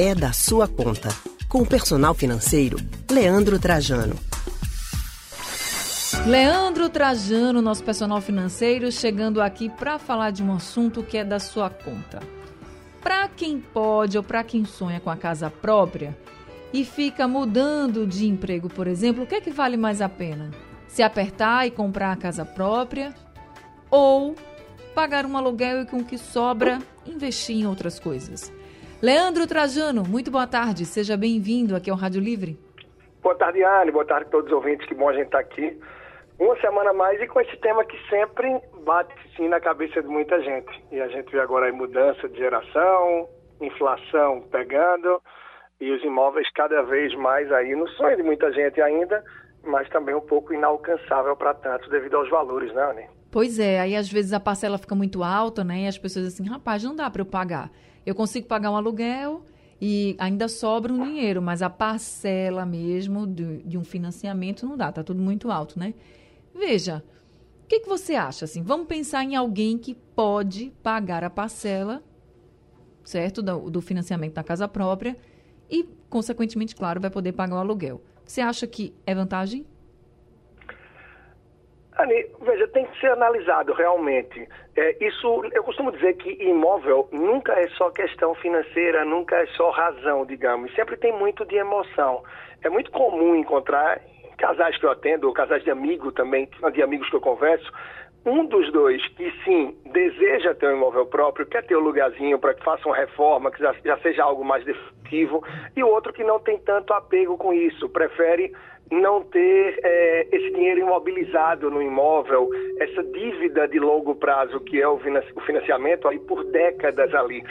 é da sua conta. Com o personal financeiro, Leandro Trajano. Leandro Trajano, nosso personal financeiro, chegando aqui para falar de um assunto que é da sua conta. Para quem pode ou para quem sonha com a casa própria e fica mudando de emprego, por exemplo, o que é que vale mais a pena? Se apertar e comprar a casa própria ou pagar um aluguel e com o que sobra investir em outras coisas? Leandro Trajano, muito boa tarde, seja bem-vindo aqui ao Rádio Livre. Boa tarde, Anne, boa tarde a todos os ouvintes, que bom a gente estar tá aqui. Uma semana a mais e com esse tema que sempre bate sim na cabeça de muita gente. E a gente vê agora a mudança de geração, inflação pegando e os imóveis cada vez mais aí no sonho de muita gente ainda, mas também um pouco inalcançável para tantos devido aos valores, né, Anne? Pois é, aí às vezes a parcela fica muito alta, né? E as pessoas assim, rapaz, não dá para eu pagar. Eu consigo pagar um aluguel e ainda sobra um dinheiro, mas a parcela mesmo de, de um financiamento não dá, tá tudo muito alto, né? Veja, o que, que você acha? Assim, vamos pensar em alguém que pode pagar a parcela, certo, do, do financiamento da casa própria e, consequentemente, claro, vai poder pagar o aluguel. Você acha que é vantagem? Ani, veja, tem que ser analisado realmente. É, isso, eu costumo dizer que imóvel nunca é só questão financeira, nunca é só razão, digamos. Sempre tem muito de emoção. É muito comum encontrar casais que eu atendo, casais de amigo também, de amigos que eu converso, um dos dois que sim deseja ter um imóvel próprio, quer ter um lugarzinho para que faça uma reforma, que já, já seja algo mais definitivo, e o outro que não tem tanto apego com isso, prefere não ter é, esse dinheiro imobilizado no imóvel, essa dívida de longo prazo que é o financiamento aí por décadas ali.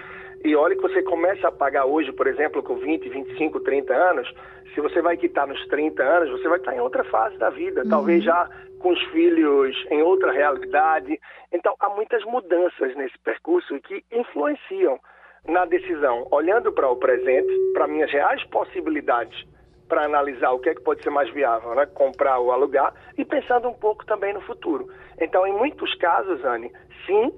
E olha que você começa a pagar hoje, por exemplo, com 20, 25, 30 anos, se você vai quitar nos 30 anos, você vai estar em outra fase da vida, uhum. talvez já com os filhos em outra realidade. Então, há muitas mudanças nesse percurso que influenciam na decisão, olhando para o presente, para minhas reais possibilidades para analisar o que é que pode ser mais viável, né? comprar ou alugar, e pensando um pouco também no futuro. Então, em muitos casos, Anne, sim,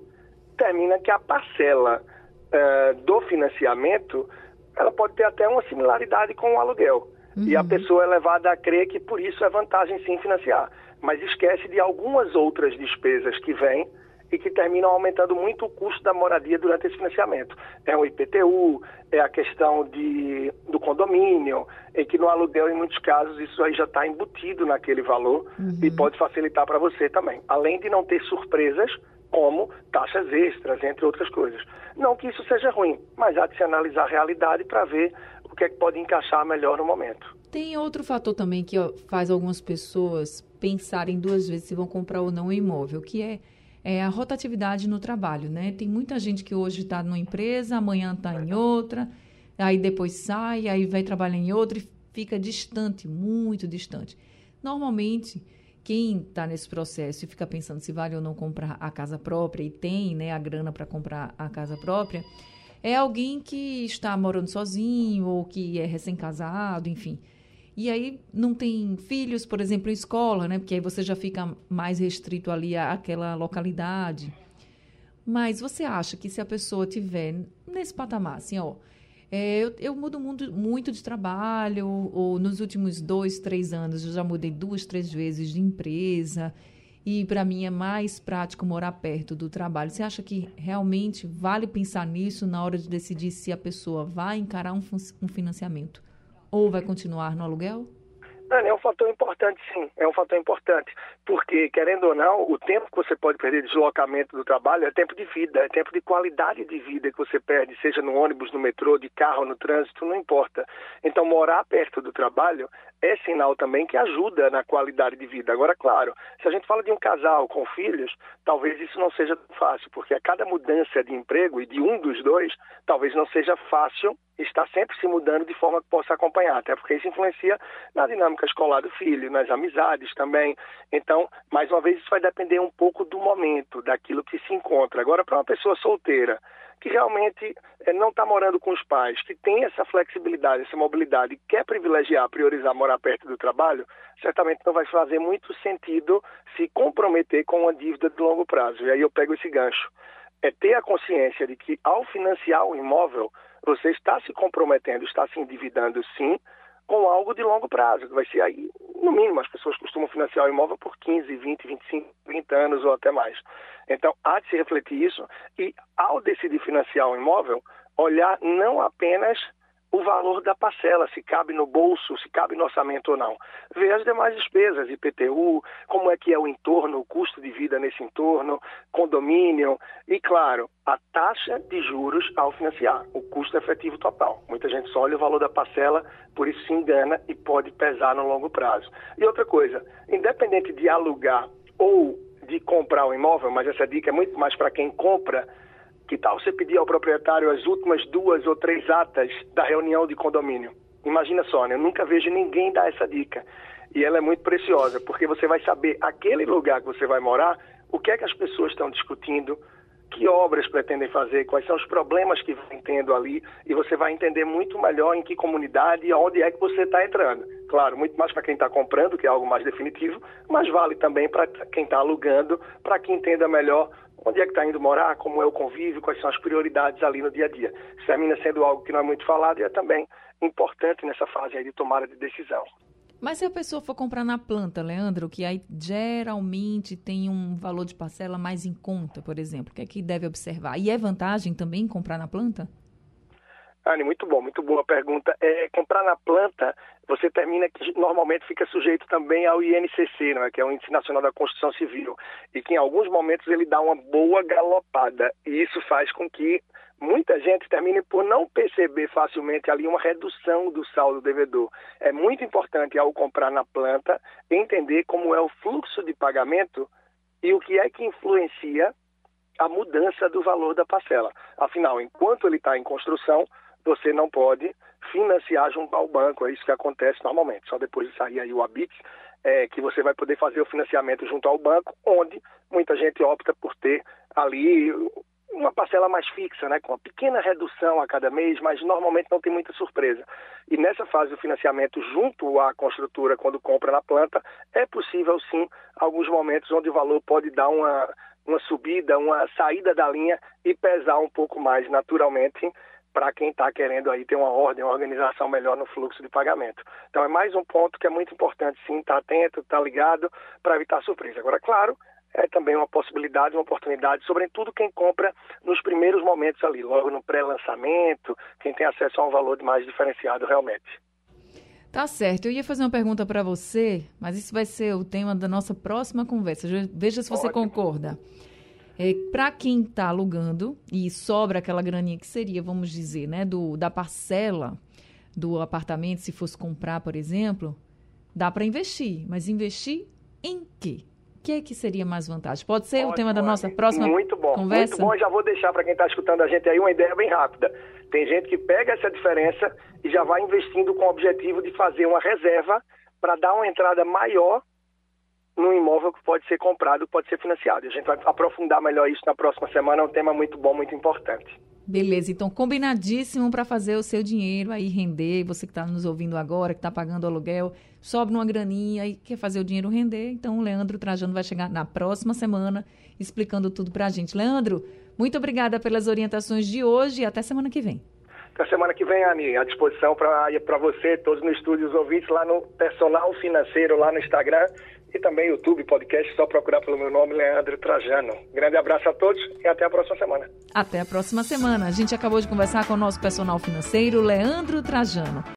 termina que a parcela uh, do financiamento ela pode ter até uma similaridade com o aluguel. Uhum. E a uhum. pessoa é levada a crer que por isso é vantagem sim financiar. Mas esquece de algumas outras despesas que vêm e que terminam aumentando muito o custo da moradia durante esse financiamento. É o IPTU, é a questão de, do condomínio, em que no aluguel, em muitos casos, isso aí já está embutido naquele valor uhum. e pode facilitar para você também. Além de não ter surpresas, como taxas extras, entre outras coisas. Não que isso seja ruim, mas há de se analisar a realidade para ver o que é que pode encaixar melhor no momento. Tem outro fator também que faz algumas pessoas pensarem duas vezes se vão comprar ou não um imóvel, que é é a rotatividade no trabalho, né? Tem muita gente que hoje está numa empresa, amanhã está em outra, aí depois sai, aí vai trabalhar em outra e fica distante, muito distante. Normalmente, quem está nesse processo e fica pensando se vale ou não comprar a casa própria e tem né, a grana para comprar a casa própria, é alguém que está morando sozinho ou que é recém-casado, enfim e aí não tem filhos, por exemplo, em escola, né? Porque aí você já fica mais restrito ali àquela localidade. Mas você acha que se a pessoa tiver nesse patamar, assim, ó, é, eu, eu, mudo muito, muito de trabalho, ou nos últimos dois, três anos eu já mudei duas, três vezes de empresa, e para mim é mais prático morar perto do trabalho. Você acha que realmente vale pensar nisso na hora de decidir se a pessoa vai encarar um, um financiamento? Ou vai continuar no aluguel? É um fator importante, sim. É um fator importante. Porque, querendo ou não, o tempo que você pode perder de deslocamento do trabalho é tempo de vida, é tempo de qualidade de vida que você perde, seja no ônibus, no metrô, de carro, no trânsito, não importa. Então, morar perto do trabalho é sinal também que ajuda na qualidade de vida. Agora, claro, se a gente fala de um casal com filhos, talvez isso não seja fácil, porque a cada mudança de emprego e de um dos dois, talvez não seja fácil estar sempre se mudando de forma que possa acompanhar, até porque isso influencia na dinâmica escolar do filho, nas amizades também. Então, mais uma vez, isso vai depender um pouco do momento, daquilo que se encontra. Agora, para uma pessoa solteira, que realmente é, não está morando com os pais, que tem essa flexibilidade, essa mobilidade, quer privilegiar, priorizar morar perto do trabalho, certamente não vai fazer muito sentido se comprometer com uma dívida de longo prazo. E aí eu pego esse gancho. é ter a consciência de que ao financiar o imóvel, você está se comprometendo, está se endividando sim, com algo de longo prazo, que vai ser aí, no mínimo, as pessoas costumam financiar o imóvel por 15, 20, 25, 30 anos ou até mais. Então, há de se refletir isso e, ao decidir financiar o imóvel, olhar não apenas o valor da parcela, se cabe no bolso, se cabe no orçamento ou não. Ver as demais despesas, IPTU, como é que é o entorno, o custo de vida nesse entorno, condomínio e, claro, a taxa de juros ao financiar, o custo efetivo total. Muita gente só olha o valor da parcela, por isso se engana e pode pesar no longo prazo. E outra coisa, independente de alugar ou de comprar o um imóvel, mas essa dica é muito mais para quem compra, que tal você pedir ao proprietário as últimas duas ou três atas da reunião de condomínio? Imagina só, né? eu nunca vejo ninguém dar essa dica. E ela é muito preciosa, porque você vai saber aquele lugar que você vai morar, o que é que as pessoas estão discutindo, que obras pretendem fazer, quais são os problemas que vem tendo ali, e você vai entender muito melhor em que comunidade e onde é que você está entrando. Claro, muito mais para quem está comprando, que é algo mais definitivo, mas vale também para quem está alugando, para que entenda melhor onde é que está indo morar, como é o convívio, quais são as prioridades ali no dia a dia. Isso termina sendo algo que não é muito falado e é também importante nessa fase de tomada de decisão. Mas se a pessoa for comprar na planta, Leandro, que aí geralmente tem um valor de parcela mais em conta, por exemplo, o que é que deve observar? E é vantagem também comprar na planta? Anne, muito bom, muito boa pergunta. É, comprar na planta, você termina que normalmente fica sujeito também ao INCC, não é? que é o Índice Nacional da Construção Civil, e que em alguns momentos ele dá uma boa galopada, e isso faz com que muita gente termine por não perceber facilmente ali uma redução do saldo devedor. É muito importante, ao comprar na planta, entender como é o fluxo de pagamento e o que é que influencia a mudança do valor da parcela. Afinal, enquanto ele está em construção, você não pode financiar junto ao banco. É isso que acontece normalmente. Só depois de sair aí o ABIT, é, que você vai poder fazer o financiamento junto ao banco, onde muita gente opta por ter ali uma parcela mais fixa, né, com uma pequena redução a cada mês, mas normalmente não tem muita surpresa. E nessa fase do financiamento junto à construtora, quando compra na planta, é possível sim alguns momentos onde o valor pode dar uma, uma subida, uma saída da linha e pesar um pouco mais naturalmente para quem está querendo aí ter uma ordem, uma organização melhor no fluxo de pagamento. Então é mais um ponto que é muito importante, sim, estar tá atento, estar tá ligado para evitar surpresa. Agora, claro, é também uma possibilidade, uma oportunidade, sobretudo quem compra nos primeiros momentos ali, logo no pré-lançamento, quem tem acesso a um valor mais diferenciado realmente. Tá certo. Eu ia fazer uma pergunta para você, mas isso vai ser o tema da nossa próxima conversa. Veja se você Ótimo. concorda. É, para quem está alugando e sobra aquela graninha que seria, vamos dizer, né, do, da parcela do apartamento, se fosse comprar, por exemplo, dá para investir. Mas investir em quê? O que, é que seria mais vantagem? Pode ser Ótimo, o tema da nossa próxima muito bom, conversa? Muito bom, já vou deixar para quem está escutando a gente aí uma ideia bem rápida. Tem gente que pega essa diferença e já vai investindo com o objetivo de fazer uma reserva para dar uma entrada maior no imóvel que pode ser comprado, pode ser financiado. A gente vai aprofundar melhor isso na próxima semana, é um tema muito bom, muito importante. Beleza, então combinadíssimo para fazer o seu dinheiro aí render. Você que está nos ouvindo agora, que está pagando aluguel, sobe uma graninha e quer fazer o dinheiro render. Então o Leandro Trajano vai chegar na próxima semana explicando tudo para a gente. Leandro, muito obrigada pelas orientações de hoje e até semana que vem. Até semana que vem, Ani, à disposição para você, todos no estúdio, os ouvintes lá no Personal Financeiro, lá no Instagram e também YouTube, podcast, só procurar pelo meu nome, Leandro Trajano. Grande abraço a todos e até a próxima semana. Até a próxima semana. A gente acabou de conversar com o nosso personal financeiro, Leandro Trajano.